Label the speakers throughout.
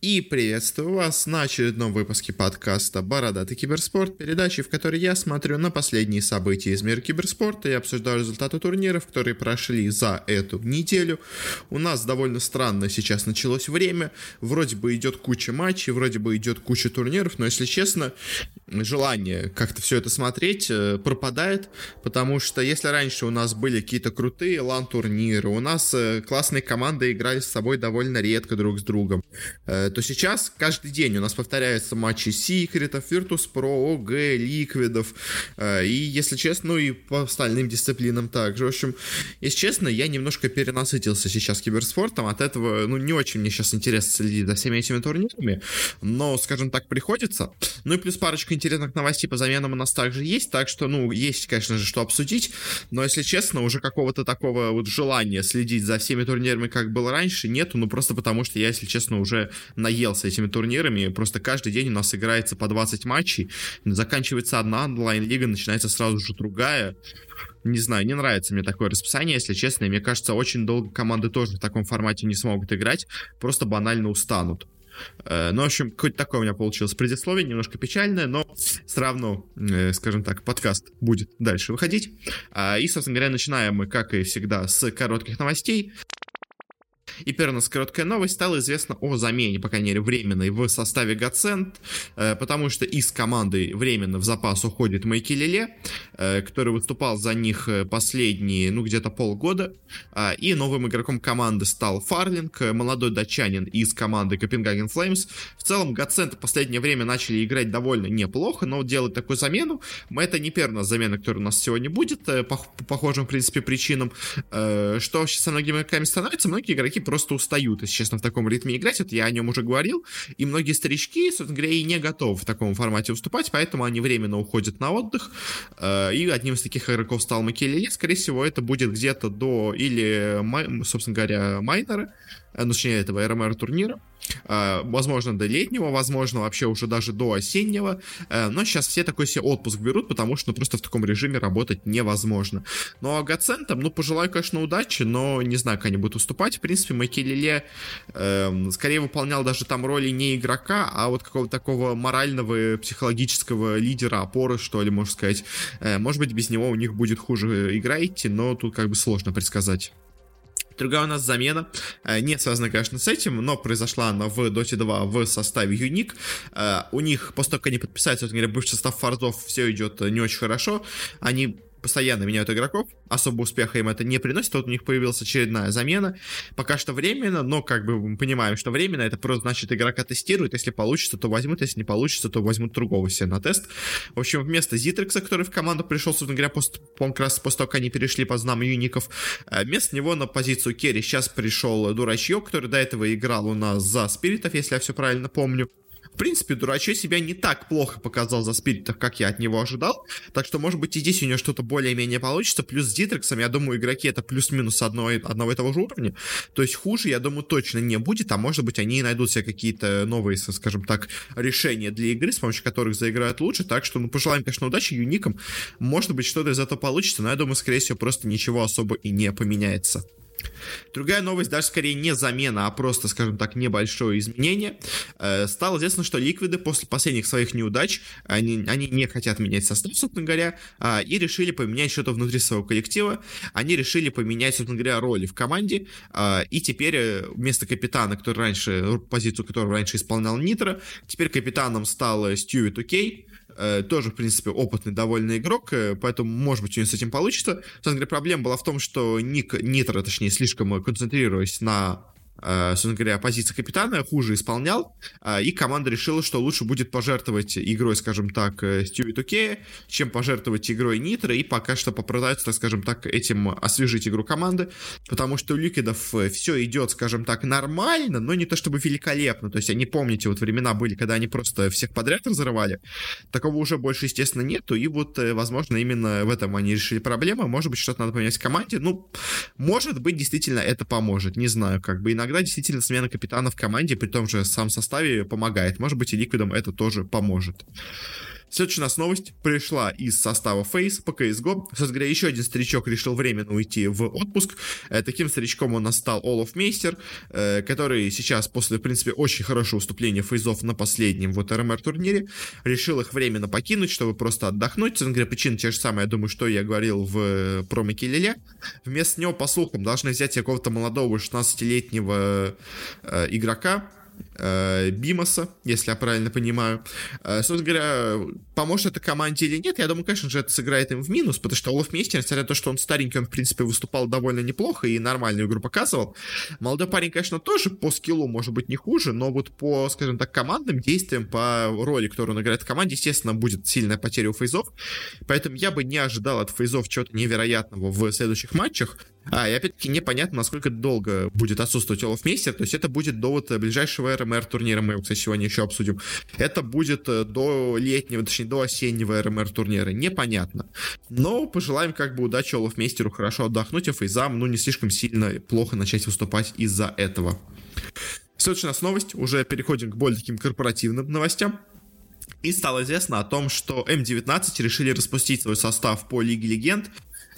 Speaker 1: И приветствую вас на очередном выпуске подкаста «Бородатый киберспорт», передачи, в которой я смотрю на последние события из мира киберспорта и обсуждаю результаты турниров, которые прошли за эту неделю. У нас довольно странно сейчас началось время, вроде бы идет куча матчей, вроде бы идет куча турниров, но, если честно, желание как-то все это смотреть э, пропадает, потому что если раньше у нас были какие-то крутые лан-турниры, у нас э, классные команды играли с собой довольно редко друг с другом, э, то сейчас каждый день у нас повторяются матчи Секретов, Virtus.pro, ОГ, Ликвидов, э, и, если честно, ну и по остальным дисциплинам также. В общем, если честно, я немножко перенасытился сейчас киберспортом, от этого, ну, не очень мне сейчас интересно следить за всеми этими турнирами, но, скажем так, приходится. Ну и плюс парочка интересных новостей по заменам у нас также есть, так что, ну, есть, конечно же, что обсудить, но, если честно, уже какого-то такого вот желания следить за всеми турнирами, как было раньше, нету, ну, просто потому что я, если честно, уже наелся этими турнирами. Просто каждый день у нас играется по 20 матчей. Заканчивается одна онлайн-лига, начинается сразу же другая. Не знаю, не нравится мне такое расписание, если честно. И мне кажется, очень долго команды тоже в таком формате не смогут играть. Просто банально устанут. Э, ну, в общем, какое-то такое у меня получилось предисловие, немножко печальное, но все равно, э, скажем так, подкаст будет дальше выходить. А, и, собственно говоря, начинаем мы, как и всегда, с коротких новостей. И первая у нас короткая новость. Стало известно о замене, по крайней мере, временной в составе Гацент, э, потому что из команды временно в запас уходит Майки Лиле, э, который выступал за них э, последние, ну, где-то полгода. А, и новым игроком команды стал Фарлинг, молодой датчанин из команды Копенгаген Флеймс. В целом, Гацент в последнее время начали играть довольно неплохо, но делать такую замену, это не первая замена, которая у нас сегодня будет, по похожим, в принципе, причинам. Что вообще со многими игроками становится? Многие игроки просто устают, если честно, в таком ритме играть. Это я о нем уже говорил. И многие старички, собственно говоря, и не готовы в таком формате выступать, поэтому они временно уходят на отдых. Э, и одним из таких игроков стал Макелеле. Скорее всего, это будет где-то до или, собственно говоря, майнера, ну, точнее, этого РМР турнира. Э, возможно, до летнего, возможно, вообще уже даже до осеннего, э, но сейчас все такой себе отпуск берут, потому что ну, просто в таком режиме работать невозможно. Ну, а Гацентам, ну, пожелаю, конечно, удачи, но не знаю, как они будут уступать. В принципе, Макелеле э, скорее выполнял даже там роли не игрока, а вот какого-то такого морального, психологического лидера, опоры, что ли, можно сказать. Э, может быть, без него у них будет хуже игра идти, но тут как бы сложно предсказать. Другая у нас замена, э, не связана, конечно, с этим, но произошла она в Dota 2 в составе Юник. Э, у них, после того, как они подписали, собственно говоря, бывший состав форзов, все идет не очень хорошо. Они постоянно меняют игроков, особо успеха им это не приносит, вот у них появилась очередная замена, пока что временно, но как бы мы понимаем, что временно, это просто значит игрока тестируют, если получится, то возьмут, если не получится, то возьмут другого себе на тест. В общем, вместо Зитрекса, который в команду пришел, собственно говоря, после, как раз после того, как они перешли под знам юников, э, вместо него на позицию Керри сейчас пришел Дурачье, который до этого играл у нас за Спиритов, если я все правильно помню. Принципе, Дурачо себя не так плохо показал за спиритах, как я от него ожидал. Так что, может быть, и здесь у него что-то более-менее получится. Плюс с Дитрексом, я думаю, игроки это плюс-минус одного, одного и того же уровня. То есть хуже, я думаю, точно не будет. А может быть, они найдут себе какие-то новые, скажем так, решения для игры, с помощью которых заиграют лучше. Так что, ну, пожелаем, конечно, удачи юникам. Может быть, что-то из этого получится, но я думаю, скорее всего, просто ничего особо и не поменяется. Другая новость, даже скорее не замена, а просто, скажем так, небольшое изменение. Э, стало известно, что ликвиды после последних своих неудач, они, они не хотят менять состав, собственно говоря, а, и решили поменять что-то внутри своего коллектива. Они решили поменять, собственно говоря, роли в команде, а, и теперь э, вместо капитана, который раньше, позицию которого раньше исполнял Нитро, теперь капитаном стал Стюи Тукей, Э, тоже, в принципе, опытный довольно игрок, э, поэтому, может быть, у него с этим получится. Собственно говоря, проблема была в том, что Ник, Нитро, точнее, слишком концентрируясь на Э, собственно говоря, позиция капитана хуже исполнял, э, и команда решила, что лучше будет пожертвовать игрой, скажем так, э, Стюи Туке, чем пожертвовать игрой Нитро, и пока что попытаются, так скажем так, этим освежить игру команды, потому что у Ликвидов все идет, скажем так, нормально, но не то чтобы великолепно, то есть они, помните, вот времена были, когда они просто всех подряд разрывали, такого уже больше, естественно, нету, и вот, возможно, именно в этом они решили проблему, может быть, что-то надо поменять в команде, ну, может быть, действительно это поможет, не знаю, как бы иногда иногда действительно смена капитана в команде при том же самом составе помогает. Может быть, и Ликвидам это тоже поможет. Следующая у нас новость пришла из состава Face по CSGO. Собственно говоря, еще один старичок решил временно уйти в отпуск. Э, таким старичком у нас стал Олаф Мейстер, э, который сейчас после, в принципе, очень хорошего выступления фейзов на последнем вот РМР турнире решил их временно покинуть, чтобы просто отдохнуть. Собственно говоря, причина те же самые, я думаю, что я говорил в э, промике Лиле. Вместо него, по слухам, должны взять какого-то молодого 16-летнего э, игрока, э, Бимаса, если я правильно понимаю. Э, собственно говоря, поможет это команде или нет, я думаю, конечно же, это сыграет им в минус, потому что Олаф Мейстер, несмотря на то, что он старенький, он, в принципе, выступал довольно неплохо и нормальную игру показывал. Молодой парень, конечно, тоже по скиллу может быть не хуже, но вот по, скажем так, командным действиям, по роли, которую он играет в команде, естественно, будет сильная потеря у фейзов. Поэтому я бы не ожидал от фейзов чего-то невероятного в следующих матчах. А, и опять-таки непонятно, насколько долго будет отсутствовать Олаф Мейстер, то есть это будет до вот ближайшего РМР турнира, мы его, кстати, сегодня еще обсудим. Это будет э, до летнего, точнее, до осеннего РМР турнира, непонятно. Но пожелаем как бы удачи Олаф Мейстеру хорошо отдохнуть, а Фейзам, ну, не слишком сильно плохо начать выступать из-за этого. Следующая у нас новость, уже переходим к более таким корпоративным новостям. И стало известно о том, что М19 решили распустить свой состав по Лиге Легенд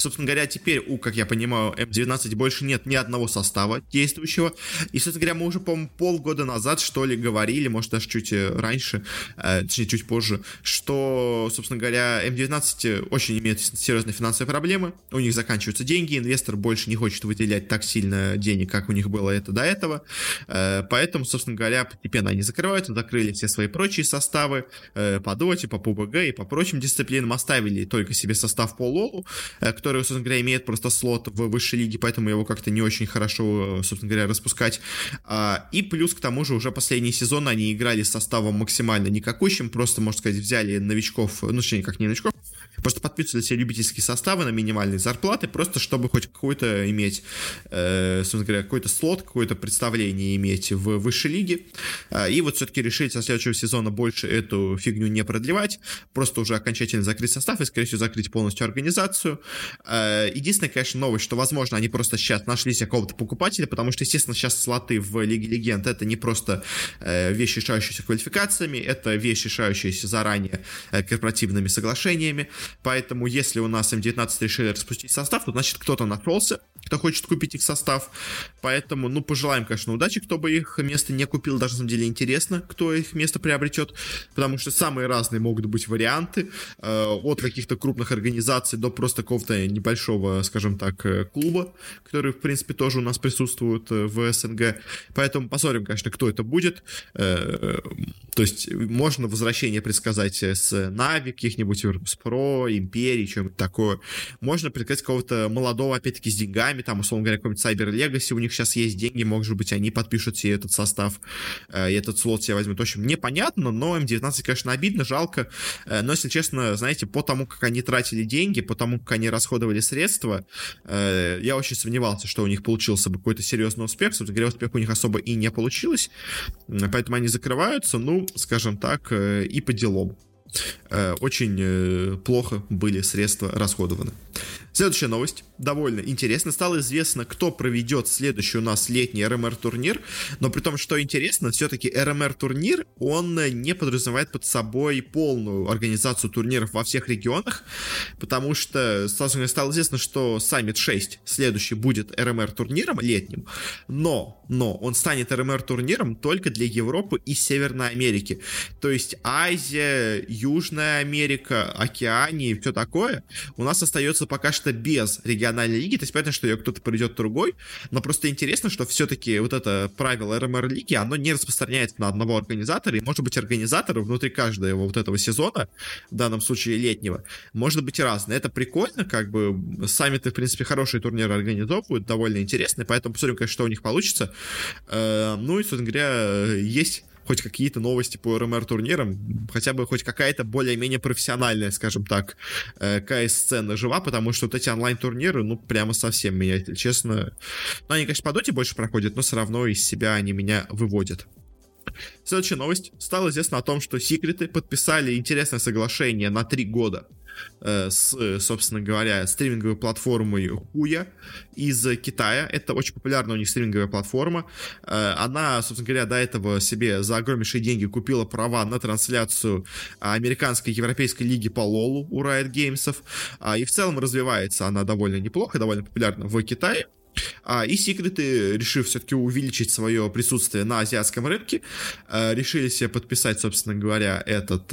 Speaker 1: Собственно говоря, теперь у, как я понимаю, М19 больше нет ни одного состава действующего. И, собственно говоря, мы уже, по-моему, полгода назад, что ли, говорили, может, даже чуть э, раньше, э, точнее, чуть позже, что, собственно говоря, М19 очень имеет серьезные финансовые проблемы, у них заканчиваются деньги, инвестор больше не хочет выделять так сильно денег, как у них было это до этого, э, поэтому, собственно говоря, постепенно они закрываются, закрыли все свои прочие составы э, по Доте, по PUBG и по прочим дисциплинам, оставили только себе состав по Лолу, э, который, собственно говоря, имеет просто слот в высшей лиге, поэтому его как-то не очень хорошо, собственно говоря, распускать. А, и плюс к тому же уже последний сезон они играли с составом максимально никакущим, просто, можно сказать, взяли новичков, ну, точнее, как не новичков, Просто подписывали себе любительские составы на минимальные зарплаты, просто чтобы хоть какой-то иметь, э, собственно говоря, какой-то слот, какое-то представление иметь в высшей лиге. Э, и вот все-таки решили со следующего сезона больше эту фигню не продлевать, просто уже окончательно закрыть состав и, скорее всего, закрыть полностью организацию. Э, единственная, конечно, новость, что, возможно, они просто сейчас нашли себе какого-то покупателя, потому что, естественно, сейчас слоты в Лиге Легенд это не просто э, вещи, решающиеся квалификациями, это вещи, решающиеся заранее корпоративными соглашениями. Поэтому, если у нас М19 решили распустить состав, то значит кто-то нашелся, кто хочет купить их состав. Поэтому, ну, пожелаем, конечно, удачи, кто бы их место не купил. Даже, на самом деле, интересно, кто их место приобретет. Потому что самые разные могут быть варианты. Э, от каких-то крупных организаций до просто какого-то небольшого, скажем так, э, клуба, который, в принципе, тоже у нас присутствует э, в СНГ. Поэтому посмотрим, конечно, кто это будет. Э, то есть, можно возвращение предсказать с Нави, каких-нибудь Virtus Pro, Империи, чем-то такое. Можно предсказать кого-то молодого, опять-таки, с деньгами, там, условно говоря, какой-нибудь Cyber Legacy, у них сейчас есть деньги, может быть, они подпишут себе этот состав, э, и этот слот себе возьмут. В общем, непонятно, но М19, конечно, обидно, жалко, э, но, если честно, знаете, по тому, как они тратили деньги, по тому, как они расходовали средства, э, я очень сомневался, что у них получился бы какой-то серьезный успех, собственно говоря, успех у них особо и не получилось, поэтому они закрываются, ну, скажем так, и по делам. Очень плохо были средства расходованы. Следующая новость, довольно интересно. Стало известно, кто проведет следующий у нас летний РМР-турнир, но при том, что интересно, все-таки РМР-турнир, он не подразумевает под собой полную организацию турниров во всех регионах, потому что стало известно, что Summit 6 следующий будет РМР-турниром летним, но, но он станет РМР-турниром только для Европы и Северной Америки. То есть Азия, Южная Америка, Океания и все такое у нас остается пока что без региональной лиги, то есть понятно, что ее кто-то придет другой, но просто интересно, что все-таки вот это правило РМР лиги, оно не распространяется на одного организатора, и может быть организаторы внутри каждого вот этого сезона, в данном случае летнего, может быть и разные. Это прикольно, как бы сами-то, в принципе, хорошие турниры организовывают, довольно интересные, поэтому посмотрим, конечно, что у них получится. Э, ну и, собственно говоря, есть хоть какие-то новости по РМР турнирам, хотя бы хоть какая-то более-менее профессиональная, скажем так, э, КС-сцена жива, потому что вот эти онлайн-турниры, ну, прямо совсем меня, если честно... Ну, они, конечно, по доте больше проходят, но все равно из себя они меня выводят. Следующая новость. Стало известно о том, что секреты подписали интересное соглашение на три года с, собственно говоря, стриминговой платформой Хуя из Китая. Это очень популярная у них стриминговая платформа. Э, она, собственно говоря, до этого себе за огромнейшие деньги купила права на трансляцию американской европейской лиги по Лолу у Riot Games. А, и в целом развивается она довольно неплохо, довольно популярна в Китае. А, и секреты, решив все-таки увеличить свое присутствие на азиатском рынке, а, решили себе подписать, собственно говоря, этот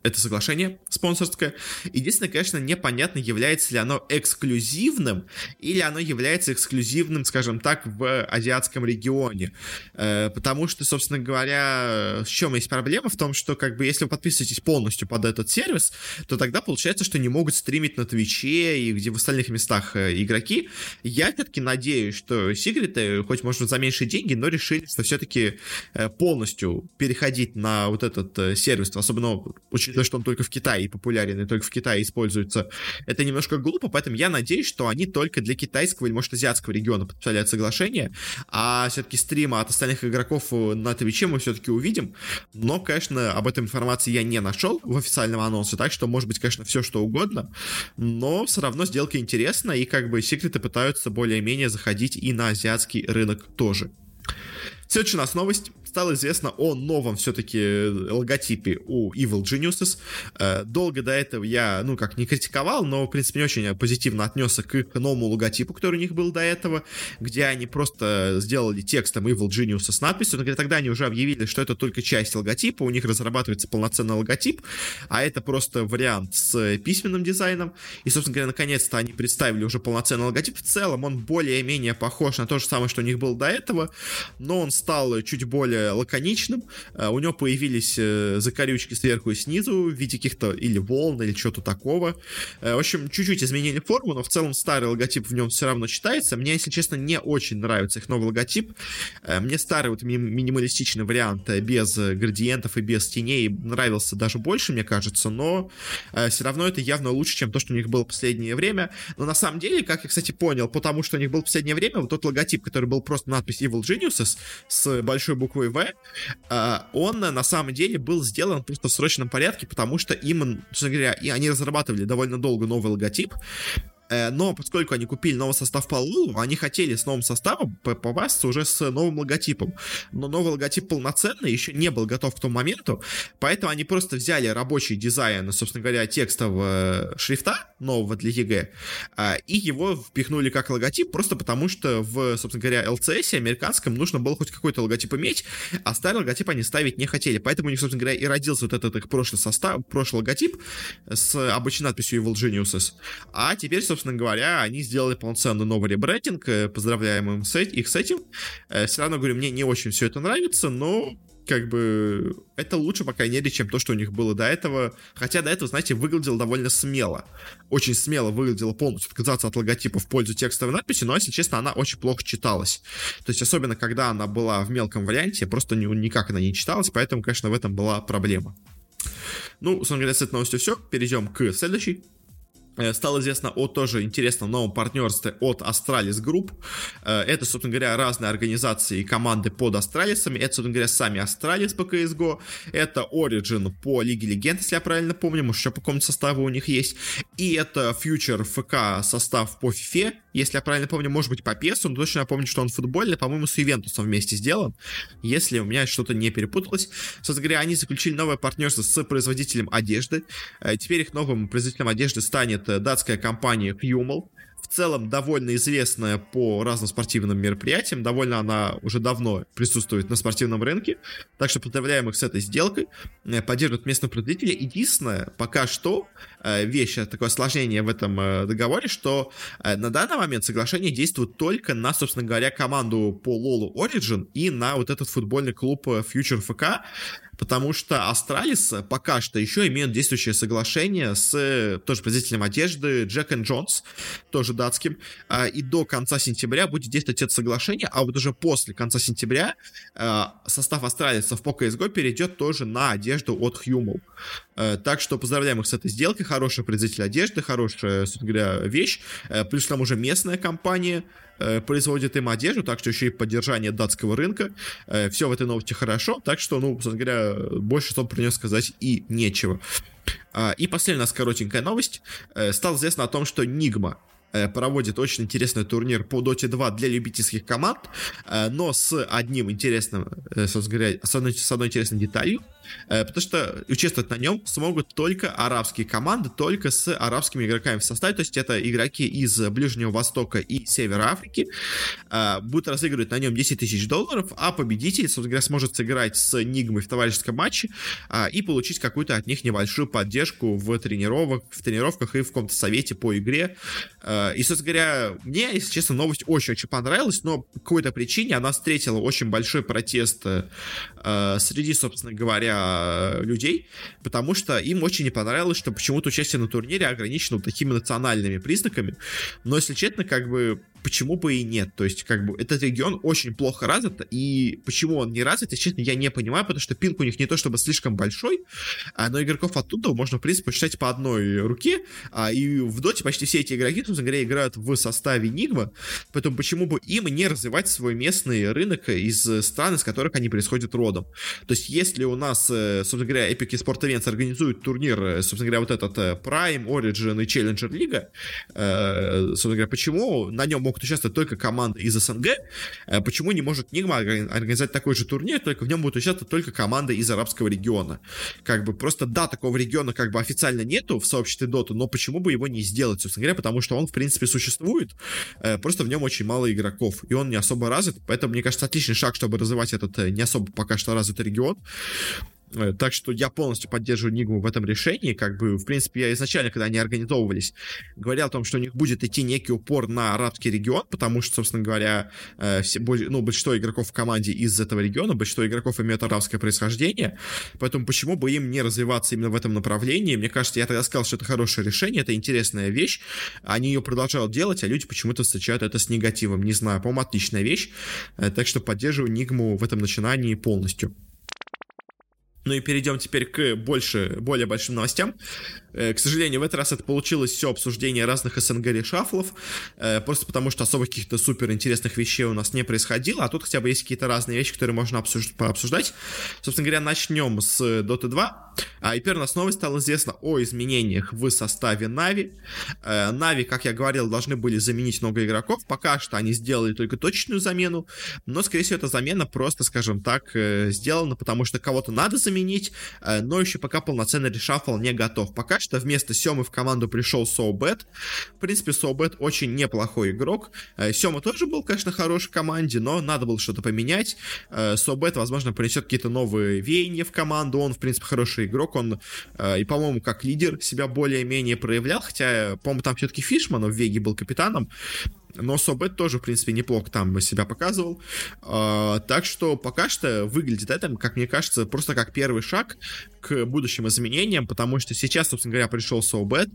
Speaker 1: это соглашение спонсорское. Единственное, конечно, непонятно, является ли оно эксклюзивным или оно является эксклюзивным, скажем так, в азиатском регионе. Э, потому что, собственно говоря, с чем есть проблема? В том, что как бы если вы подписываетесь полностью под этот сервис, то тогда получается, что не могут стримить на Твиче и где в остальных местах э, игроки. Я все-таки надеюсь, что секреты, хоть может за меньшие деньги, но решили, что все-таки э, полностью переходить на вот этот сервис, особенно очень учитывая, что он только в Китае популярен и только в Китае используется, это немножко глупо, поэтому я надеюсь, что они только для китайского или, может, азиатского региона подписали это соглашение, а все-таки стрима от остальных игроков э, на Твиче мы все-таки увидим, но, конечно, об этом информации я не нашел в официальном анонсе, так что, может быть, конечно, все что угодно, но все равно сделка интересна, и как бы секреты пытаются более-менее заходить и на азиатский рынок тоже. Следующая у нас новость стало известно о новом все-таки логотипе у Evil Geniuses. Э, долго до этого я, ну, как не критиковал, но, в принципе, не очень позитивно отнесся к их новому логотипу, который у них был до этого, где они просто сделали текстом Evil Geniuses с надписью, но тогда они уже объявили, что это только часть логотипа, у них разрабатывается полноценный логотип, а это просто вариант с письменным дизайном, и, собственно говоря, наконец-то они представили уже полноценный логотип. В целом он более-менее похож на то же самое, что у них был до этого, но он стал чуть более лаконичным. Э, у него появились э, закорючки сверху и снизу в виде каких-то или волн, или чего-то такого. Э, в общем, чуть-чуть изменили форму, но в целом старый логотип в нем все равно читается. Мне, если честно, не очень нравится их новый логотип. Мне старый вот ми- минималистичный вариант без градиентов и без теней нравился даже больше, мне кажется, но все равно это явно лучше, чем то, что у них было в последнее время. Но на самом деле, как я, кстати, понял, потому что у них был в последнее время вот тот логотип, который был просто надпись Evil Geniuses с большой буквой в, а, он на самом деле был сделан просто в срочном порядке, потому что им, собственно говоря, и они разрабатывали довольно долго новый логотип, Э, но поскольку они купили новый состав по LoL-у, они хотели с новым составом попасться уже с новым логотипом. Но новый логотип полноценный еще не был готов к тому моменту, поэтому они просто взяли рабочий дизайн, собственно говоря, текстового шрифта нового для EG, а, и его впихнули как логотип, просто потому что в, собственно говоря, LCS американском нужно было хоть какой-то логотип иметь, а старый логотип они ставить не хотели. Поэтому у них, собственно говоря, и родился вот этот их прошлый состав, прошлый логотип с обычной надписью Evil Geniuses. А теперь, собственно говоря, они сделали полноценный новый ребрендинг. Э, поздравляем им их с этим. Э, все равно, говорю, мне не очень все это нравится, но как бы это лучше, по крайней мере, чем то, что у них было до этого. Хотя до этого, знаете, выглядело довольно смело. Очень смело выглядело полностью отказаться от логотипа в пользу текстовой надписи, но, если честно, она очень плохо читалась. То есть, особенно, когда она была в мелком варианте, просто никак она не читалась, поэтому, конечно, в этом была проблема. Ну, собственно говоря, с этой новостью все. Перейдем к следующей. Э, стало известно о тоже интересном новом партнерстве от Astralis Group. Э, это, собственно говоря, разные организации и команды под Астралисами. Это, собственно говоря, сами Astralis по CSGO. Это Origin по Лиге Легенд, если я правильно помню. Может, еще по какому-то составу у них есть. И это Future FK состав по FIFA, если я правильно помню. Может быть, по PES, но точно я помню, что он футбольный. По-моему, с Ювентусом вместе сделан. Если у меня что-то не перепуталось. Собственно говоря, они заключили новое партнерство с производителем одежды. Э, теперь их новым производителем одежды станет это датская компания Hummel. В целом довольно известная по разным спортивным мероприятиям. Довольно она уже давно присутствует на спортивном рынке. Так что поздравляем их с этой сделкой. Э, поддерживают местных производителей. Единственное, пока что, э, вещь, э, такое осложнение в этом договоре, что на данный момент соглашение действует только на, собственно говоря, команду по Лолу Origin и на вот этот футбольный клуб Future FK потому что Astralis пока что еще имеют действующее соглашение с тоже производителем одежды Jack Jones, тоже датским, а, и до конца сентября будет действовать это соглашение, а вот уже после конца сентября а, состав Astralis-ов по CS:GO перейдет тоже на одежду от Hummel. Э, так что поздравляем их с этой сделкой. Хороший производитель одежды, хорошая, собственно говоря, вещь. Э, плюс там уже местная компания производит им одежду, так что еще и поддержание датского рынка. Все в этой новости хорошо, так что, ну, собственно говоря, больше что про нее сказать и нечего. И последняя у нас коротенькая новость. Стало известно о том, что Нигма Э, проводит очень интересный турнир по Dota 2 для любительских команд, э, но с одним интересным, э, собственно говоря, с одной, с одной интересной деталью. Э, потому что участвовать на нем смогут только арабские команды, только с арабскими игроками в составе, то есть это игроки из Ближнего Востока и Севера Африки, э, будут разыгрывать на нем 10 тысяч долларов, а победитель, собственно говоря, сможет сыграть с Нигмой в товарищеском матче э, и получить какую-то от них небольшую поддержку в тренировках, в тренировках и в каком-то совете по игре. И, собственно говоря, мне, если честно, новость очень-очень понравилась, но по какой-то причине она встретила очень большой протест среди, собственно говоря, Э, людей, потому что им очень не понравилось, что почему-то участие на турнире ограничено такими национальными признаками. Но, если честно, как бы почему бы и нет? То есть, как бы, этот регион очень плохо развит, и почему он не развит, если честно, я не понимаю, потому что пинг у них не то чтобы слишком большой, а, но игроков оттуда можно, в принципе, считать по одной руке, а, и в доте почти все эти игроки, собственно говоря, играют в составе Нигма, поэтому почему бы им не развивать свой местный рынок из стран, из которых они происходят родом? То есть, если у нас, э, собственно говоря, Epic Sport Events организует турнир, э, собственно говоря, вот этот э, Prime, Origin и Challenger Лига, собственно говоря, почему на нем могут участвовать только команды из СНГ, э, почему не может Нигма организовать такой же турнир, только в нем будут участвовать только команды из арабского региона. Как бы просто, да, такого региона как бы официально нету в сообществе Dota, но почему бы его не сделать, собственно говоря, потому что он, в принципе, существует, э, просто в нем очень мало игроков, и он не особо развит, поэтому, мне кажется, отличный шаг, чтобы развивать этот э, не особо пока что развитый регион. Э, так что я полностью поддерживаю Нигму в этом решении. Как бы, в принципе, я изначально, когда они организовывались, говорил о том, что у них будет идти некий упор на арабский регион, потому что, собственно говоря, э, все, ну, большинство игроков в команде из этого региона, большинство игроков имеют арабское происхождение, поэтому почему бы им не развиваться именно в этом направлении? Мне кажется, я тогда сказал, что это хорошее решение, это интересная вещь, они ее продолжают делать, а люди почему-то встречают это с негативом, не знаю, по-моему, отличная вещь, э, так что поддерживаю Нигму в этом начинании полностью. Ну и перейдем теперь к больше, более большим новостям. Э, к сожалению, в этот раз это получилось все обсуждение разных СНГ решафлов, э, просто потому что особо каких-то супер интересных вещей у нас не происходило, а тут хотя бы есть какие-то разные вещи, которые можно обсуж- пообсуждать. Собственно говоря, начнем с Dota 2. А, и первая у нас новость стала известна о изменениях в составе Нави. Нави, как я говорил, должны были заменить много игроков. Пока что они сделали только точечную замену, но, скорее всего, эта замена просто, скажем так, э, сделана, потому что кого-то надо заменить, но еще пока полноценный решафл не готов. Пока что вместо Семы в команду пришел Соубет. В принципе, Соубет очень неплохой игрок. Э, Сема тоже был, конечно, хороший в команде, но надо было что-то поменять. Э, Соубет, возможно, принесет какие-то новые веяния в команду. Он, в принципе, хороший игрок. Он э, и, по-моему, как лидер себя более-менее проявлял, хотя, по-моему, там все-таки Фишман в Веге был капитаном. Но Собет тоже, в принципе, неплохо там себя показывал. А, так что пока что выглядит это, как мне кажется, просто как первый шаг к будущим изменениям, потому что сейчас, собственно говоря, пришел Собет,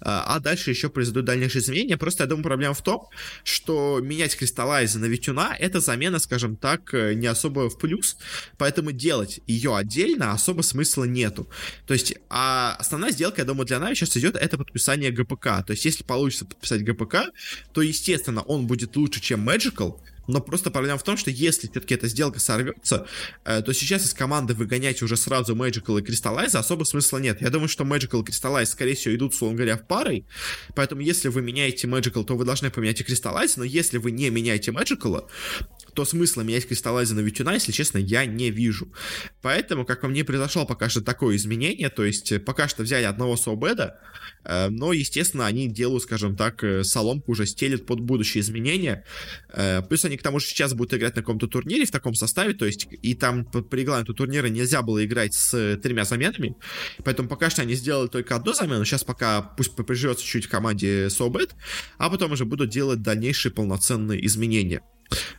Speaker 1: а дальше еще произойдут дальнейшие изменения. Просто я думаю, проблема в том, что менять кристаллайзы на Витюна — это замена, скажем так, не особо в плюс, поэтому делать ее отдельно особо смысла нету. То есть, а основная сделка, я думаю, для Нави сейчас идет, это подписание ГПК. То есть, если получится подписать ГПК, то, естественно, естественно, он будет лучше, чем Magical, но просто проблема в том, что если все-таки эта сделка сорвется, э, то сейчас из команды выгонять уже сразу Magical и Crystallize особо смысла нет. Я думаю, что Magical и Crystallize, скорее всего, идут, условно говоря, в парой. Поэтому, если вы меняете Magical, то вы должны поменять и Crystallize. Но если вы не меняете Magical, то смысла менять Crystallize на Витюна, если честно, я не вижу. Поэтому, как по мне, произошло пока что такое изменение. То есть, пока что взяли одного Соубеда, Э, но, естественно, они делают, скажем так, э, соломку уже стелят под будущие изменения. Э, плюс они к тому же сейчас будут играть на каком-то турнире в таком составе, то есть и там по регламенту турнира нельзя было играть с тремя заменами, поэтому пока что они сделали только одну замену, сейчас пока пусть поприжется чуть в команде Собет, а потом уже будут делать дальнейшие полноценные изменения.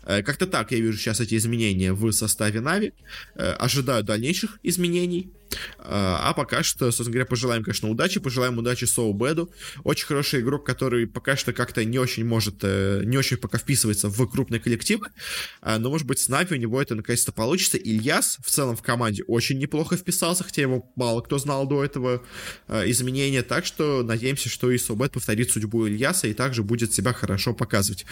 Speaker 1: Как-то так я вижу сейчас эти изменения в составе Нави. Ожидаю дальнейших изменений. А пока что, собственно говоря, пожелаем, конечно, удачи, пожелаем удачи Соу Беду. Очень хороший игрок, который пока что как-то не очень может, э, не очень пока вписывается в крупные коллективы, но, может быть, с Нави у него это наконец-то получится. Ильяс в целом в команде очень неплохо вписался, хотя его мало кто знал до этого э, изменения, так что надеемся, что и Соу Бед повторит судьбу Ильяса и также будет себя хорошо показывать.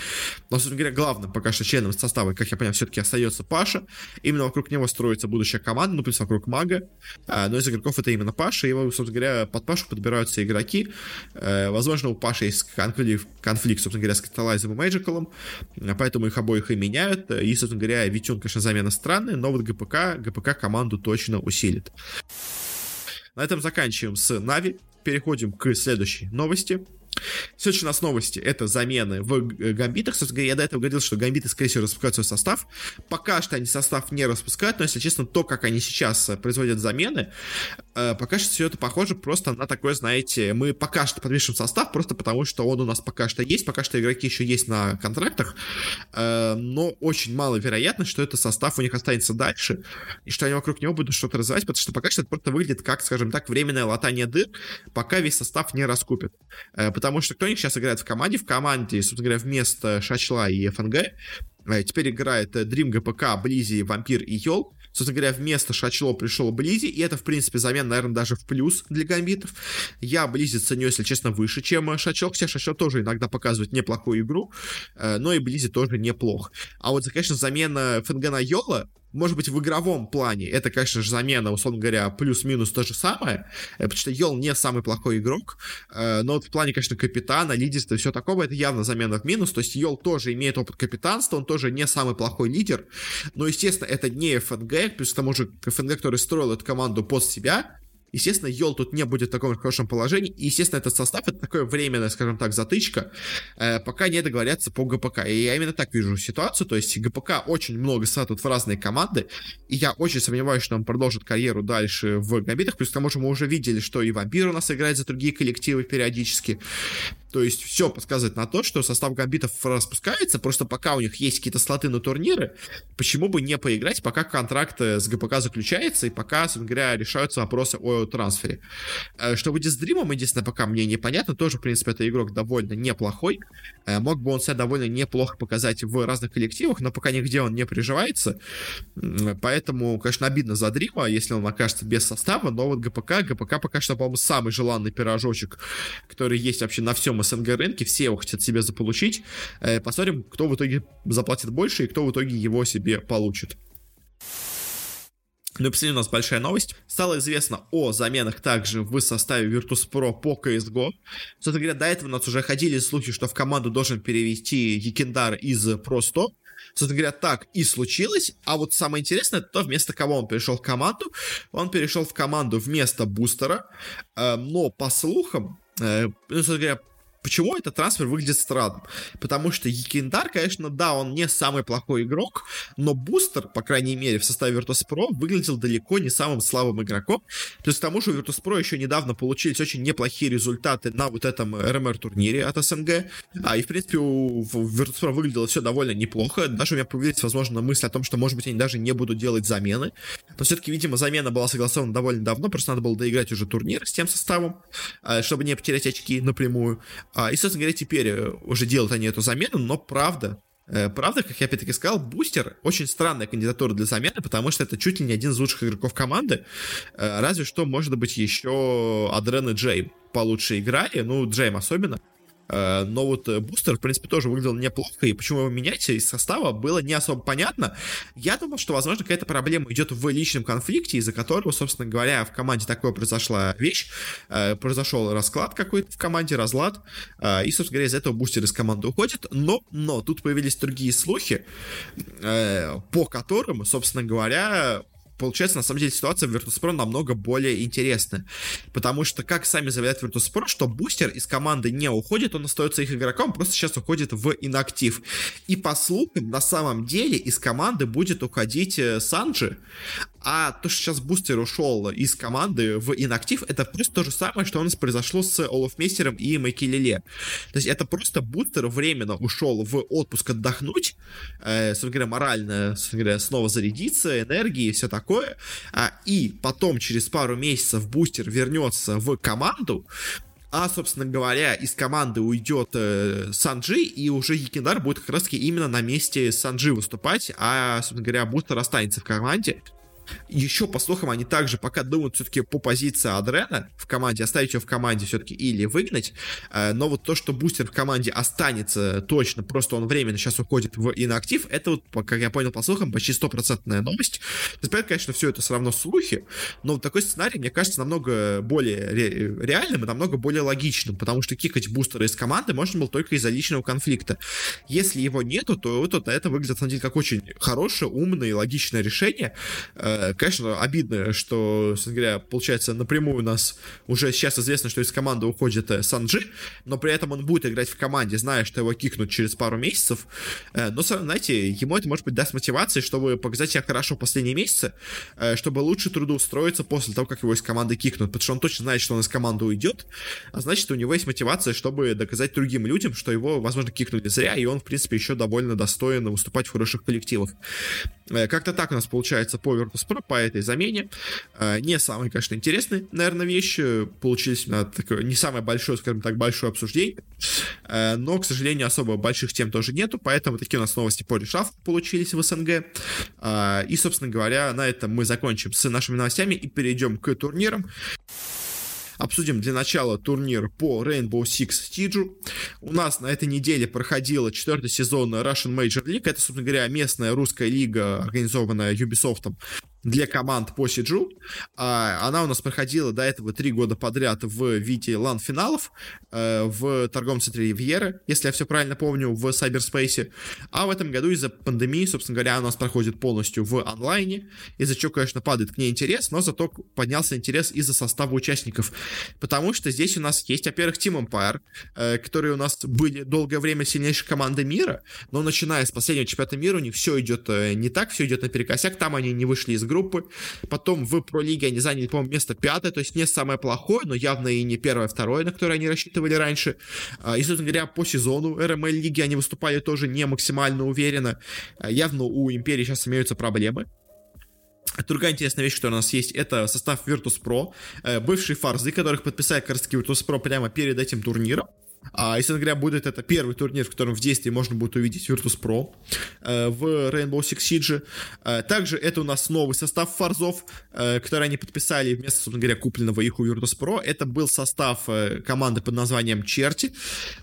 Speaker 1: Но, собственно говоря, главным пока что членом состава, как я понял, все-таки остается Паша. Именно вокруг него строится будущая команда, ну, плюс вокруг Мага. А, но из игроков это именно Паша, и, собственно говоря, под Пашу подбираются игроки. Э, возможно, у Паши есть конфликт, конфликт собственно говоря, с Каталайзом и Мэджикалом, поэтому их обоих и меняют. И, собственно говоря, Витюн, конечно, замена странная, но вот ГПК, ГПК команду точно усилит. На этом заканчиваем с Нави. Переходим к следующей новости. Следующие у нас новости — это замены в э, гамбитах. Собственно я до этого говорил, что гамбиты, скорее всего, распускают свой состав. Пока что они состав не распускают, но, если честно, то, как они сейчас э, производят замены, э, пока что все это похоже просто на такое, знаете, мы пока что подпишем состав, просто потому что он у нас пока что есть, пока что игроки еще есть на контрактах, но очень маловероятно, что этот состав у них останется дальше, и что они вокруг него будут что-то развивать, потому что пока что это просто выглядит как, скажем так, временное латание дыр, пока весь состав не раскупит. Потому что кто них сейчас играет в команде? В команде, собственно говоря, вместо Шачла и ФНГ э, теперь играет Dream, GPK, Blizzy, Вампир и yol. Собственно говоря, вместо Shachlo пришел Blizzy, и это, в принципе, замена, наверное, даже в плюс для гамбитов. Я Blizzy ценю, если честно, выше, чем Shachlo, хотя Shachlo тоже иногда показывает неплохую игру, э, но и Blizzy тоже неплох. А вот, конечно, замена fng на yol-а может быть, в игровом плане это, конечно же, замена, условно говоря, плюс-минус то же самое, э, потому что yol не самый плохой игрок, э, но вот в плане, конечно, капитана, лидерства и все такого, это явно замена в минус, то есть yol тоже имеет опыт капитанства, он тоже не самый плохой лидер, но, естественно, это не ФНГ, плюс к тому же ФНГ, который строил эту команду под себя, Естественно, Йол тут не будет в таком хорошем положении. И, естественно, этот состав это такое временное, скажем так, затычка, э, пока не договорятся по ГПК. И я именно так вижу ситуацию. То есть ГПК очень много сатут в разные команды. И я очень сомневаюсь, что он продолжит карьеру дальше в Гамбитах. Плюс к тому же мы уже видели, что и Вампир у нас играет за другие коллективы периодически. То есть все подсказывает на то, что состав гамбитов распускается, просто пока у них есть какие-то слоты на турниры, почему бы не поиграть, пока контракт с ГПК заключается и пока, собственно говоря, решаются вопросы о трансфере. Э, что будет с Дримом, единственное, пока мне непонятно, тоже, в принципе, это игрок довольно неплохой, э, мог бы он себя довольно неплохо показать в разных коллективах, но пока нигде он не приживается, поэтому, конечно, обидно за Дрима, если он окажется без состава, но вот ГПК, ГПК пока что, по-моему, самый желанный пирожочек, который есть вообще на всем СНГ рынке, все его хотят себе заполучить. Э, посмотрим, кто в итоге заплатит больше и кто в итоге его себе получит. Ну и последняя у нас большая новость. Стало известно о заменах также в составе Virtus.pro по CSGO. Собственно говоря, до этого у нас уже ходили слухи, что в команду должен перевести Якиндар из Pro 100. Собственно говоря, так и случилось. А вот самое интересное, то, вместо кого он перешел в команду. Он перешел в команду вместо Бустера. Э, но по слухам, э, ну, собственно говоря, Почему этот трансфер выглядит странным? Потому что Якиндар, конечно, да, он не самый плохой игрок, но Бустер, по крайней мере, в составе Virtus.pro выглядел далеко не самым слабым игроком. Плюс к тому же у Virtus.pro еще недавно получились очень неплохие результаты на вот этом РМР-турнире от СНГ. А, и, в принципе, у Virtus.pro выглядело все довольно неплохо. Даже у меня появилась, возможно, мысль о том, что, может быть, они даже не будут делать замены. Но все-таки, видимо, замена была согласована довольно давно, просто надо было доиграть уже турнир с тем составом, а, чтобы не потерять очки напрямую. А, и, собственно говоря, теперь э, уже делают они эту замену, но правда, э, Правда, как я опять-таки сказал, Бустер очень странная кандидатура для замены, потому что это чуть ли не один из лучших игроков команды. Э, разве что, может быть, еще Адрен и Джейм получше играли, ну, Джейм особенно. Э, но вот э, бустер, в принципе, тоже выглядел неплохо, и почему его менять из состава было не особо понятно. Я думал, что, возможно, какая-то проблема идет в личном конфликте, из-за которого, собственно говоря, в команде такое произошла вещь, э, произошел расклад какой-то в команде, разлад, и, собственно говоря, из этого бустер из команды уходит, но, но тут появились другие слухи, по которым, собственно говоря, получается, на самом деле, ситуация в Virtus.pro намного более интересная. Потому что, как сами заявляют Virtus.pro, что бустер из команды не уходит, он остается их игроком, просто сейчас уходит в инактив. И по слухам, на самом деле, из команды будет уходить э, Санджи, А то, что сейчас бустер ушел из команды в инактив, это просто то же самое, что у нас произошло с Олафмейстером и Макелеле. То есть это просто бустер временно ушел в отпуск отдохнуть, э, говоря, морально, собственно говоря, снова зарядиться, энергии и все такое. А, и потом через пару месяцев бустер вернется в команду, а, собственно говоря, из команды уйдет э, Санджи, и уже Якиндар будет как раз таки именно на месте Санджи выступать, а, собственно говоря, Бустер останется в команде. Еще, по слухам, они также пока думают все-таки по позиции Адрена в команде, оставить его в команде все-таки или выгнать. Э, но вот то, что бустер в команде останется точно, просто он временно сейчас уходит в инактив, это вот, как я понял по слухам, почти стопроцентная новость. Теперь, конечно, все это все равно слухи, но такой сценарий, мне кажется, намного более ре- реальным и намного более логичным, потому что кикать бустера из команды можно было только из-за личного конфликта. Если его нету, то вот это выглядит, на самом деле, как очень хорошее, умное и логичное решение, Э, конечно, обидно, что, говоря, получается, напрямую у нас уже сейчас известно, что из команды уходит э, Санджи, но при этом он будет играть в команде, зная, что его кикнут через пару месяцев. Э, но, знаете, ему это, может быть, даст мотивации, чтобы показать себя хорошо в последние месяцы, чтобы лучше трудоустроиться после того, как его из команды кикнут, потому что он точно знает, что он из команды уйдет, а значит, у него есть мотивация, чтобы доказать другим людям, что его, возможно, кикнули зря, и он, в принципе, еще довольно достоин выступать в хороших коллективах. Как-то так у нас получается по По этой замене. Э, не самые, конечно, интересные, наверное, вещи. Получились на такое не самое большое, скажем так, большое обсуждение. Э, но, к сожалению, особо больших тем тоже нету, поэтому такие у нас новости по решавку получились в СНГ. Э, и, собственно говоря, на этом мы закончим с нашими новостями и перейдем к турнирам. Обсудим для начала турнир по Rainbow Six Siege. У нас на этой неделе проходила четвертый сезон Russian Major League. Это, собственно говоря, местная русская лига, организованная Ubisoft для команд по Сиджу. А, она у нас проходила до этого три года подряд в виде лан-финалов э, в торговом центре Ривьера, если я все правильно помню, в Сайберспейсе. А в этом году из-за пандемии, собственно говоря, у нас проходит полностью в онлайне, из-за чего, конечно, падает к ней интерес, но зато поднялся интерес из-за состава участников. Потому что здесь у нас есть, во-первых, Team Empire, э, которые у нас были долгое время сильнейшей командой мира, но начиная с последнего чемпионата мира у них все идет э, не так, все идет наперекосяк, там они не вышли из группы. Потом в Про-лиге они заняли, по-моему, место пятое, то есть не самое плохое, но явно и не первое, второе, на которое они рассчитывали раньше. А, и, собственно говоря, по сезону РМЛ лиги они выступали тоже не максимально уверенно. А, явно у Империи сейчас имеются проблемы. Другая интересная вещь, которая у нас есть, это состав Virtus.pro, э, бывшие фарзы, которых подписали как раз Virtus.pro прямо перед этим турниром. А, если говоря, будет это первый турнир, в котором в действии можно будет увидеть Virtus.pro э, в Rainbow Six Siege. Э, также это у нас новый состав фарзов, э, который они подписали вместо, собственно говоря, купленного их у Virtus.pro. Это был состав э, команды под названием Черти,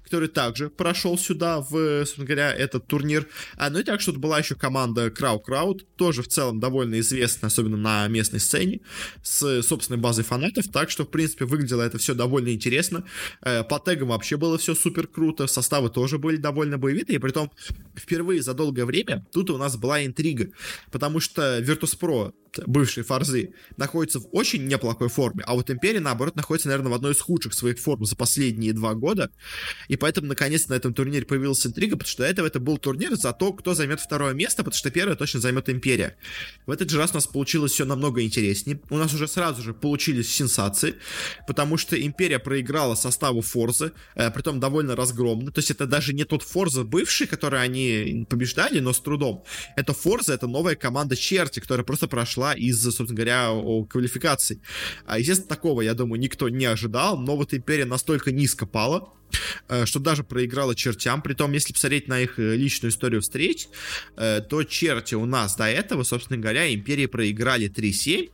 Speaker 1: который также прошел сюда в, собственно говоря, этот турнир. А, ну и также тут была еще команда Крау Крауд, тоже в целом довольно известная, особенно на местной сцене, с собственной базой фанатов. Так что, в принципе, выглядело это все довольно интересно. Э, по тегам вообще было было все супер круто, составы тоже были довольно боевитые, и при том впервые за долгое время тут у нас была интрига, потому что Virtus.pro бывшие фарзы, находятся в очень неплохой форме, а вот Империя, наоборот, находится, наверное, в одной из худших своих форм за последние два года, и поэтому, наконец, на этом турнире появилась интрига, потому что до этого это был турнир за то, кто займет второе место, потому что первое точно займет Империя. В этот же раз у нас получилось все намного интереснее. У нас уже сразу же получились сенсации, потому что Империя проиграла составу Форзы, э, притом довольно разгромно, то есть это даже не тот Форза бывший, который они побеждали, но с трудом. Это Форза, это новая команда Черти, которая просто прошла шла из, собственно говоря, квалификаций. А, естественно, такого, я думаю, никто не ожидал, но вот Империя настолько низко пала, что даже проиграла чертям. Притом, если посмотреть на их э, личную историю встреч, э, то черти у нас до этого, собственно говоря, империи проиграли 3-7,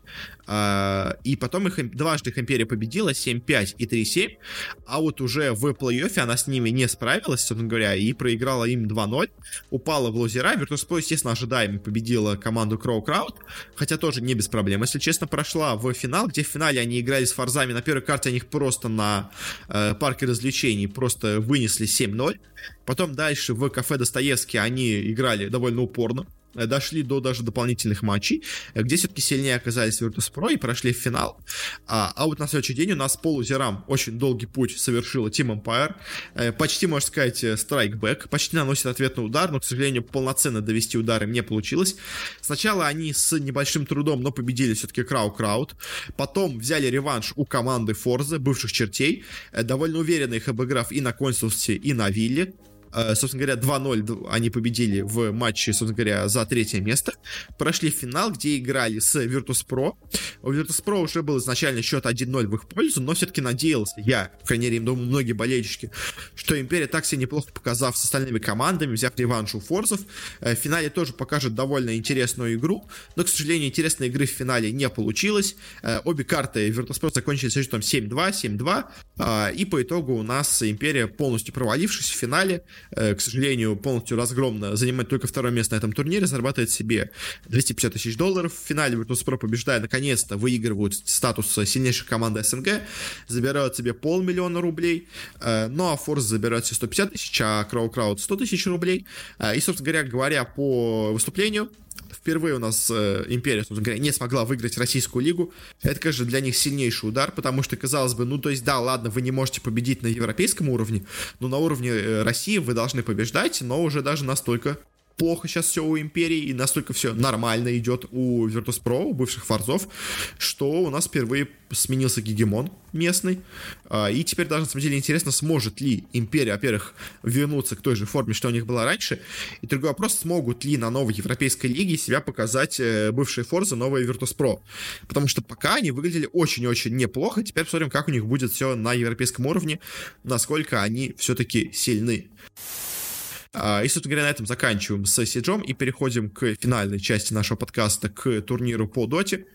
Speaker 1: и потом их дважды их империя победила 7-5 и 3-7, а вот уже в плей-оффе она с ними не справилась, собственно говоря, и проиграла им 2-0, упала в лузера, Virtus.pro, естественно, ожидаемо победила команду Crow Crowd, хотя тоже не без проблем, если честно, прошла в финал, где в финале они играли с фарзами, на первой карте они их просто на э, парке развлечений просто вынесли 7-0. Потом дальше в кафе Достоевский они играли довольно упорно. Э, дошли до даже дополнительных матчей, э, где все-таки сильнее оказались Virtus.pro и прошли в финал. А, а вот на следующий день у нас полузерам очень долгий путь совершила Team Empire. Почти, можно сказать, страйкбэк, почти наносит ответный удар, но, к сожалению, полноценно довести удары не получилось. Сначала они с небольшим трудом, но победили все-таки Крау Крауд. Потом взяли реванш у команды Форза, бывших чертей, довольно уверенно их обыграв и на консульстве, и на вилле. Э, собственно говоря, 2-0 они победили в матче, собственно говоря, за третье место. Прошли в финал, где играли с Virtus.pro. У Virtus.pro уже был изначально счет 1-0 в их пользу, но все-таки надеялся, я, по крайней мере, думаю, многие болельщики, что Империя так себе неплохо показав с остальными командами, взяв реванш у Форзов, э, в финале тоже покажет довольно интересную игру, но, к сожалению, интересной игры в финале не получилось. Э, обе карты Virtus.pro закончили с счетом 7-2, 7-2, и по итогу у нас Империя, полностью провалившись в финале, к сожалению, полностью разгромно занимает только второе место на этом турнире, зарабатывает себе 250 тысяч долларов. В финале Virtus.pro побеждая, наконец-то выигрывают статус сильнейшей команды СНГ, забирают себе полмиллиона рублей, э, ну а Force забирает себе 150 тысяч, а Crow Crowd 100 тысяч рублей. Э, и, собственно говоря, говоря по выступлению, впервые у нас э, Империя, собственно говоря, не смогла выиграть Российскую лигу. Это, конечно, для них сильнейший удар, потому что, казалось бы, ну, то есть, да, ладно, вы не можете победить на европейском уровне, но на уровне э, России вы должны побеждать, но уже даже настолько плохо сейчас все у Империи, и настолько все нормально идет у Virtus.pro, у бывших форзов, что у нас впервые сменился гегемон местный, а, и теперь даже, на самом деле, интересно, сможет ли Империя, во-первых, вернуться к той же форме, что у них была раньше, и другой вопрос, смогут ли на новой Европейской лиге себя показать э, бывшие Форзы, новые Virtus.pro, потому что пока они выглядели очень-очень неплохо, теперь посмотрим, как у них будет все на европейском уровне, насколько они все-таки сильны. А, и, собственно говоря, на этом заканчиваем с Сиджом и переходим к финальной части нашего подкаста, к турниру по доте.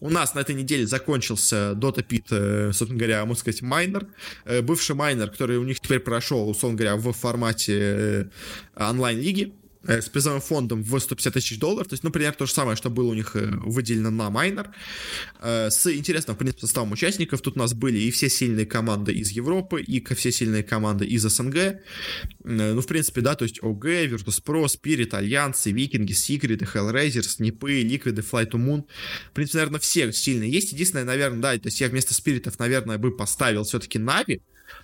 Speaker 1: У нас на этой неделе закончился Dota Pit, э, собственно говоря, можно сказать, майнер. Э, бывший майнер, который у них теперь прошел, условно говоря, в формате э, онлайн-лиги. Э, с призовым фондом в 150 тысяч долларов. То есть, ну, примерно то же самое, что было у них э, выделено на майнер. Э, с интересным, в принципе, составом участников. Тут у нас были и все сильные команды из Европы, и все сильные команды из СНГ. Ну, в принципе, да, то есть ОГ, Virtus.pro, Spirit, Альянсы, Викинги, Секреты, Hellraiser, Снипы, Ликвиды, Flight to Moon. В принципе, наверное, все сильные есть. Единственное, наверное, да, то есть я вместо Спиритов, наверное, бы поставил все-таки Нави,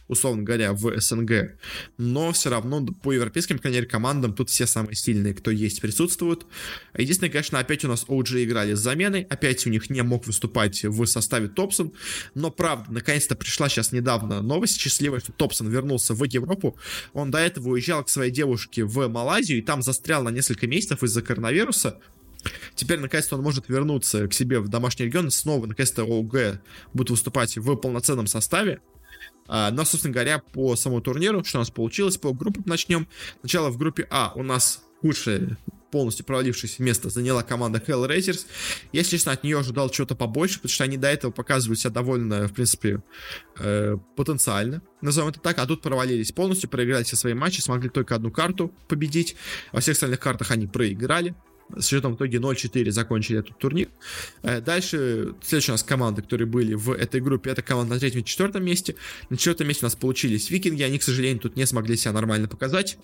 Speaker 1: условно говоря, в СНГ. Но все равно по европейским, мере, командам тут все самые сильные, кто есть, присутствуют. Единственное, конечно, опять у нас OG играли с заменой, опять у них не мог выступать в составе Топсон, но правда, наконец-то пришла сейчас недавно новость счастливая, что Топсон вернулся в Европу. Он до этого уезжал к своей девушке в Малайзию и там застрял на несколько месяцев из-за коронавируса. Теперь, наконец-то, он может вернуться к себе в домашний регион, снова, наконец-то, ОГ будет выступать в полноценном составе. А, но, собственно говоря, по самому турниру, что у нас получилось, по группам начнем. Сначала в группе А у нас худшее полностью провалившееся место заняла команда Hellraisers. Я, честно, от нее ожидал чего-то побольше, потому что они до этого показывают себя довольно, в принципе, э, потенциально, назовем это так, а тут провалились полностью, проиграли все свои матчи, смогли только одну карту победить, во всех остальных картах они проиграли с счетом в итоге 0-4 закончили этот турнир. Э, дальше, следующие у нас команды, которые были в этой группе, это команда на третьем и четвертом месте. На четвертом месте у нас получились викинги, они, к сожалению, тут не смогли себя нормально показать.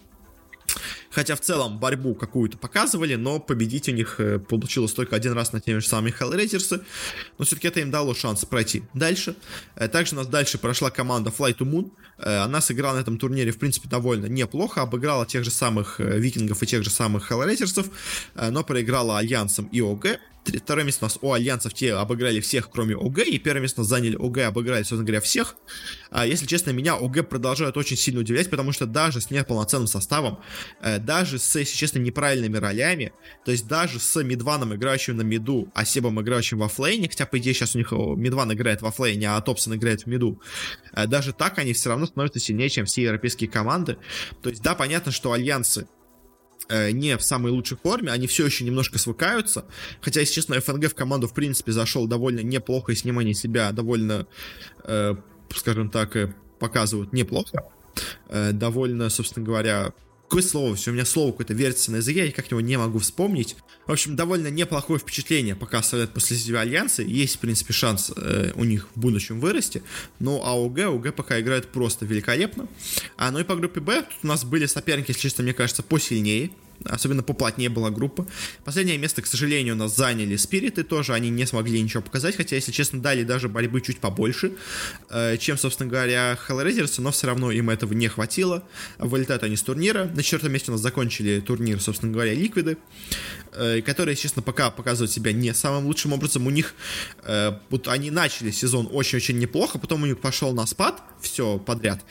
Speaker 1: Хотя в целом борьбу какую-то показывали, но победить у них э, получилось только один раз на теми же самыми Hellraisers. Но все-таки это им дало шанс пройти дальше. Э, также у нас дальше прошла команда Fly to Moon. Э, она сыграла на этом турнире, в принципе, довольно неплохо. Обыграла тех же самых Викингов и тех же самых Hellraisers, но проиграла Альянсом и ОГ. Второе место у нас у альянсов те обыграли всех, кроме ОГ, и первое место заняли ОГ, обыграли, собственно говоря, всех. А, если честно, меня ОГ продолжают очень сильно удивлять, потому что даже с неполноценным составом, даже с, если честно, неправильными ролями, то есть даже с Мидваном, играющим на миду, а Себом, играющим во флейне, хотя, по идее, сейчас у них Мидван играет во флейне, а Топсон играет в миду, э, даже так они все равно становятся сильнее, чем все европейские команды. То есть, да, понятно, что альянсы Э, не в самой лучшей форме, они все еще немножко свыкаются, хотя, если честно, ФНГ в команду, в принципе, зашел довольно неплохо, и снимание себя довольно, э, скажем так, показывают неплохо, довольно, собственно говоря, Какое слово? Все, у меня слово какое-то вертится на языке, я как его не могу вспомнить. В общем, довольно неплохое впечатление пока оставляет после себя Альянса. Есть, в принципе, шанс э, у них в будущем вырасти. Но АОГ, ОГ пока играет просто великолепно. А ну и по группе Б тут у нас были соперники, если честно, мне кажется, посильнее особенно поплотнее была группа. Последнее место, к сожалению, у нас заняли Спириты тоже, они не смогли ничего показать, хотя, если честно, дали даже борьбы чуть побольше, э, чем, собственно говоря, Hellraisers, но все равно им этого не хватило. Вылетают они с турнира. На четвертом месте у нас закончили турнир, собственно говоря, Ликвиды, э, которые, честно, пока показывают себя не самым лучшим образом. У них, э, вот они начали сезон очень-очень неплохо, потом у них пошел на спад, все подряд.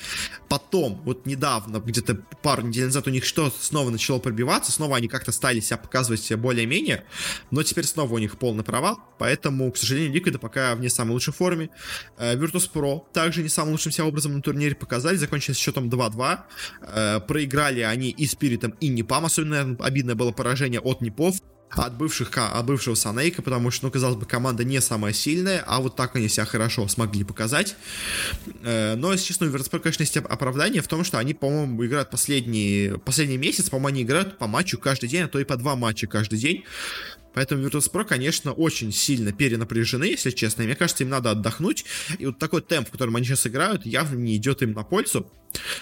Speaker 1: Потом, вот недавно, где-то пару недель назад у них что снова начало пробиваться, снова они как-то стали себя показывать себя более-менее, но теперь снова у них полный провал, поэтому, к сожалению, Ликвиды пока в не самой лучшей форме. Э, Virtus.pro также не самым лучшим себя образом на турнире показали, закончили с счетом 2-2. Э, проиграли они и Спиритом, и Непам, особенно обидное было поражение от Непов от бывших, от бывшего Санейка, потому что, ну, казалось бы, команда не самая сильная, а вот так они себя хорошо смогли показать. Э, но, если честно, у Virtus.pro, конечно, есть оправдание в том, что они, по-моему, играют последний, последний месяц, по-моему, они играют по матчу каждый день, а то и по два матча каждый день. Поэтому Virtus.pro, конечно, очень сильно перенапряжены, если честно. И мне кажется, им надо отдохнуть. И вот такой темп, в котором они сейчас играют, явно не идет им на пользу.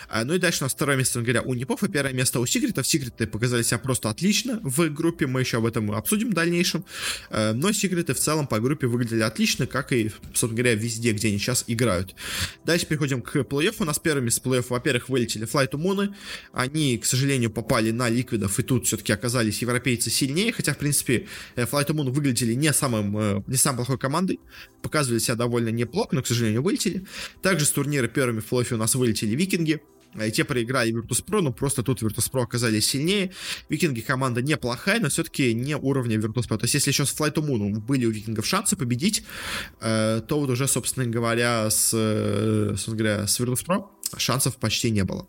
Speaker 1: А, ну и дальше у нас второе место, говоря, у Непов, и первое место у Сигритов. Сигриты показали себя просто отлично в группе, мы еще об этом обсудим в дальнейшем. А, но Сигриты в целом по группе выглядели отлично, как и, собственно говоря, везде, где они сейчас играют. Дальше переходим к плей-оффу. У нас первыми с плей-оффа, во-первых, вылетели Flight Moon. Они, к сожалению, попали на ликвидов, и тут все-таки оказались европейцы сильнее, хотя, в принципе, э, Fly to Moon выглядели не, самым, э, не самой плохой командой, показывали себя довольно неплохо, но, к сожалению, вылетели. Также с турнира первыми в плей-оффе у нас вылетели Викинги, и те проиграли Virtus.pro, но просто тут Virtus.pro оказались сильнее. Викинги команда неплохая, но все-таки не уровня Virtus.pro. То есть, если еще с Fly to Moon были у Викингов шансы победить, э, то вот уже, собственно говоря, с, э, собственно говоря, с Virtus.pro шансов почти не было.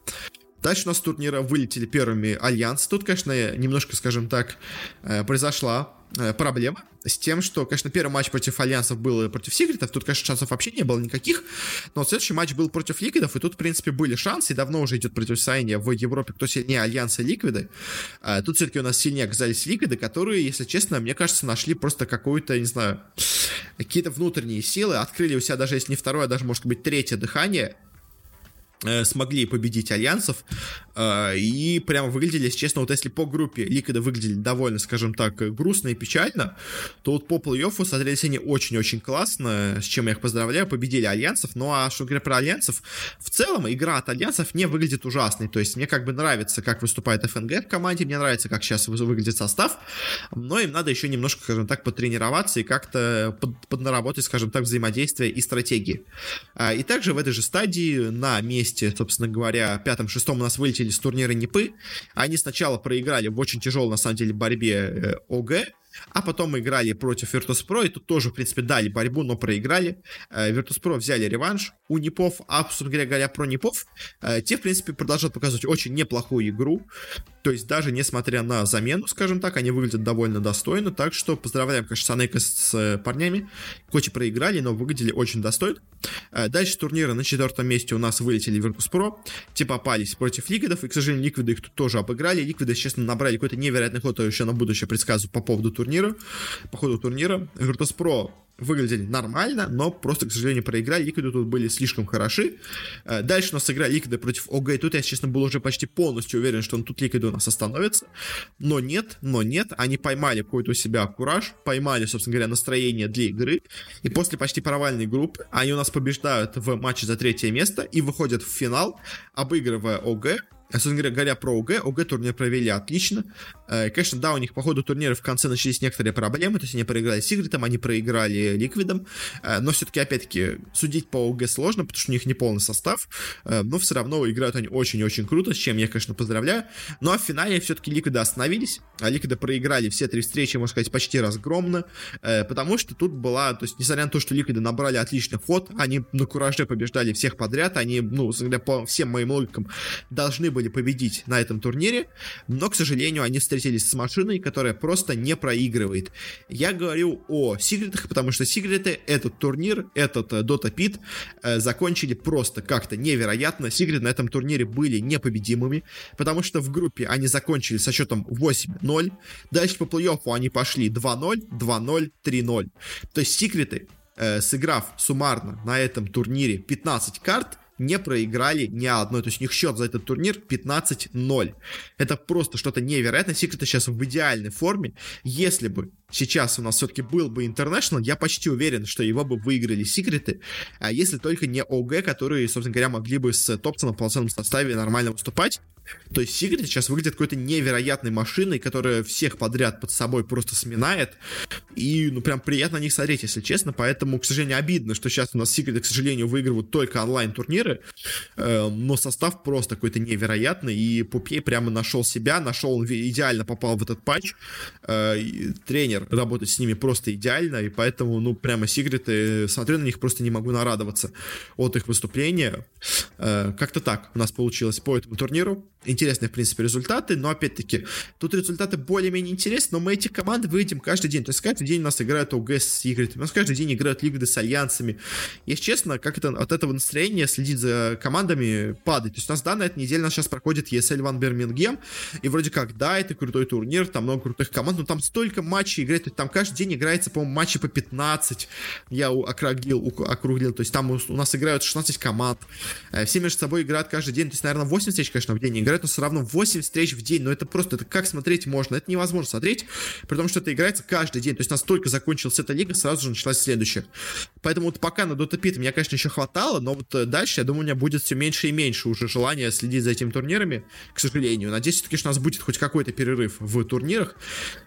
Speaker 1: Дальше у нас турнира вылетели первыми Альянс. Тут, конечно, немножко, скажем так, э, произошла э, проблема с тем, что, конечно, первый матч против Альянсов был против Сигритов, тут, конечно, шансов вообще не было никаких, но следующий матч был против Ликвидов, и тут, в принципе, были шансы, и давно уже идет противостояние в Европе, кто сильнее Альянса и Ликвиды. А, тут все-таки у нас сильнее оказались Ликвиды, которые, если честно, мне кажется, нашли просто какую-то, не знаю, какие-то внутренние силы, открыли у себя даже, если не второе, а даже, может быть, третье дыхание, смогли победить альянсов э, и прямо выглядели, если честно, вот если по группе Ликвида выглядели довольно, скажем так, грустно и печально, то вот по плей-оффу смотрелись они очень-очень классно, с чем я их поздравляю, победили альянсов, ну а что говоря про альянсов, в целом игра от альянсов не выглядит ужасной, то есть мне как бы нравится, как выступает ФНГ в команде, мне нравится, как сейчас выглядит состав, но им надо еще немножко, скажем так, потренироваться и как-то под, поднаработать, скажем так, взаимодействие и стратегии. А, и также в этой же стадии на месте месте, собственно говоря, пятом-шестом у нас вылетели с турнира НИПы. Они сначала проиграли в очень тяжелой, на самом деле, борьбе э, ОГ, а потом мы играли против Virtus.pro, и тут тоже, в принципе, дали борьбу, но проиграли. Э, Virtus.pro взяли реванш у Непов, а, собственно говоря, про Непов, э, те, в принципе, продолжают показывать очень неплохую игру. То есть даже несмотря на замену, скажем так, они выглядят довольно достойно. Так что поздравляем, конечно, Санейка с э, парнями. Хоть и проиграли, но выглядели очень достойно. Дальше турнира на четвертом месте у нас вылетели Virtus.pro. Те попались против Ликвидов, и, к сожалению, Ликвиды их тут тоже обыграли. Ликвиды, честно, набрали какой-то невероятный ход, еще на будущее предсказываю по поводу турнира турнира, по ходу турнира. Virtus.pro выглядели нормально, но просто, к сожалению, проиграли. Ликвиды тут были слишком хороши. Э, дальше у нас игра Ликвиды против ОГ, и тут я, честно, был уже почти полностью уверен, что тут Ликвиды у нас остановятся. Но нет, но нет, они поймали какой-то у себя кураж, поймали, собственно говоря, настроение для игры, и после почти провальной группы они у нас побеждают в матче за третье место и выходят в финал, обыгрывая ОГ, а, собственно говоря, про ОГ, ОГ турнир провели отлично. Э, конечно, да, у них по ходу турнира в конце начались некоторые проблемы, то есть они проиграли Сигритом, они проиграли Ликвидом, э, но все-таки, опять-таки, судить по ОГ сложно, потому что у них не полный состав, э, но все равно играют они очень-очень круто, с чем я, конечно, поздравляю. Ну а в финале все-таки Ликвиды остановились, а Ликвиды проиграли все три встречи, можно сказать, почти разгромно, потому что тут была, то есть, несмотря на то, что Ликвиды набрали отличный ход, они на кураже побеждали всех подряд, они, ну, по всем моим логикам, должны были победить на этом турнире, но, к сожалению, они встретились с машиной, которая просто не проигрывает. Я говорю о Сигритах, потому что Сигриты этот турнир, этот э, Dota Pit э, закончили просто как-то невероятно. Сигриты на этом турнире были непобедимыми, потому что в группе они закончили со счетом 8-0. Дальше по плей-оффу они пошли 2-0, 2-0, 3-0. То есть Сигриты, э, сыграв суммарно на этом турнире 15 карт, не проиграли ни одной. То есть у них счет за этот турнир 15-0. Это просто что-то невероятное. Секреты сейчас в идеальной форме. Если бы сейчас у нас все-таки был бы International, я почти уверен, что его бы выиграли секреты, а если только не ОГ, которые, собственно говоря, могли бы с Топсоном в полноценном составе нормально выступать. То есть Secret сейчас выглядит какой-то невероятной машиной, которая всех подряд под собой просто сминает. И, ну, прям приятно на них смотреть, если честно. Поэтому, к сожалению, обидно, что сейчас у нас Secret, к сожалению, выигрывают только онлайн-турниры. Э, но состав просто какой-то невероятный. И Пупей прямо нашел себя, нашел, он идеально попал в этот патч. Э, тренер работает с ними просто идеально. И поэтому, ну, прямо Secret, смотрю на них, просто не могу нарадоваться от их выступления. Э, как-то так у нас получилось по этому турниру интересные, в принципе, результаты, но, опять-таки, тут результаты более-менее интересны, но мы эти команды выйдем каждый день, то есть каждый день у нас играют ОГ с играми, у нас каждый день играют лиги с альянсами. Если честно, как это от этого настроения следить за командами падает. То есть у нас, да, на этой неделе у нас сейчас проходит ESL Ван Бирмингем, и вроде как, да, это крутой турнир, там много крутых команд, но там столько матчей играет, там каждый день играется, по-моему, матчи по 15, я округлил, округлил, то есть там у нас играют 16 команд, э, все между собой играют каждый день, то есть, наверное, 8 встреч, конечно, в день играют, но все равно 8 встреч в день, но это просто, это как смотреть можно, это невозможно смотреть, при том, что это играется каждый день, то есть настолько закончилась эта лига, сразу же началась следующая. Поэтому вот пока на Dota Pit меня, конечно, еще хватало, но вот э, дальше, я думаю, у меня будет все меньше и меньше уже желания следить за этими турнирами, к сожалению. Надеюсь, все-таки, у нас будет хоть какой-то перерыв в турнирах,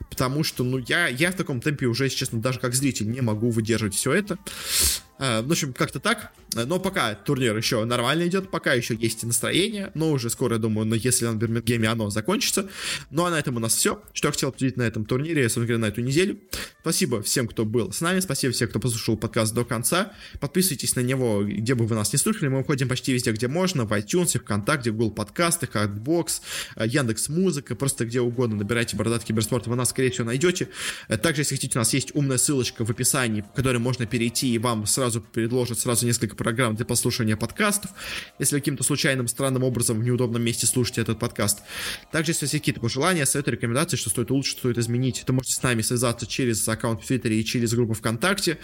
Speaker 1: потому что, ну, я, я в таком темпе уже, если честно, даже как зритель не могу выдерживать все это. Э, в общем, как-то так. Но пока турнир еще нормально идет, пока еще есть настроение, но уже скоро, я думаю, но если на Бирмингеме оно закончится. Ну а на этом у нас все, что я хотел обсудить на этом турнире, собственно на эту неделю. Спасибо всем, кто был с нами, спасибо всем, кто послушал подкаст до конца. Подписывайтесь на него, где бы вы нас не слушали, мы уходим почти везде, где можно, в iTunes, ВКонтакте, Google подкастах, Artbox, Яндекс Музыка, просто где угодно набирайте Бородат Киберспорт, вы нас, скорее всего, найдете. Также, если хотите, у нас есть умная ссылочка в описании, по которой можно перейти и вам сразу предложит сразу несколько программ для послушания подкастов, если каким-то случайным, странным образом в неудобном месте слушаете этот подкаст. Также, если есть какие-то пожелания, советы, рекомендации, что стоит улучшить, что стоит изменить, то можете с нами связаться через аккаунт в Твиттере и через группу ВКонтакте.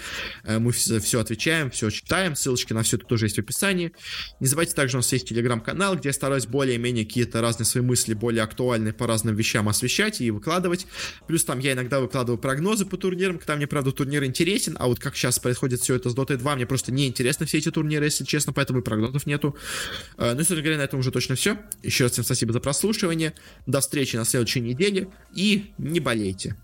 Speaker 1: Э, мы все, отвечаем, все читаем, ссылочки на все это тоже есть в описании. Не забывайте также, у нас есть телеграм-канал, где я стараюсь более-менее какие-то разные свои мысли, более актуальные по разным вещам освещать и выкладывать. Плюс там я иногда выкладываю прогнозы по турнирам, когда мне, правда, турнир интересен, а вот как сейчас происходит все это с Dota 2, мне просто не интересны все эти турниры, если честно, поэтому и прогнозов нету. Э, ну и, собственно говоря, на этом уже точно все. Еще раз всем спасибо за прослушивание. До встречи на следующей неделе и не болейте.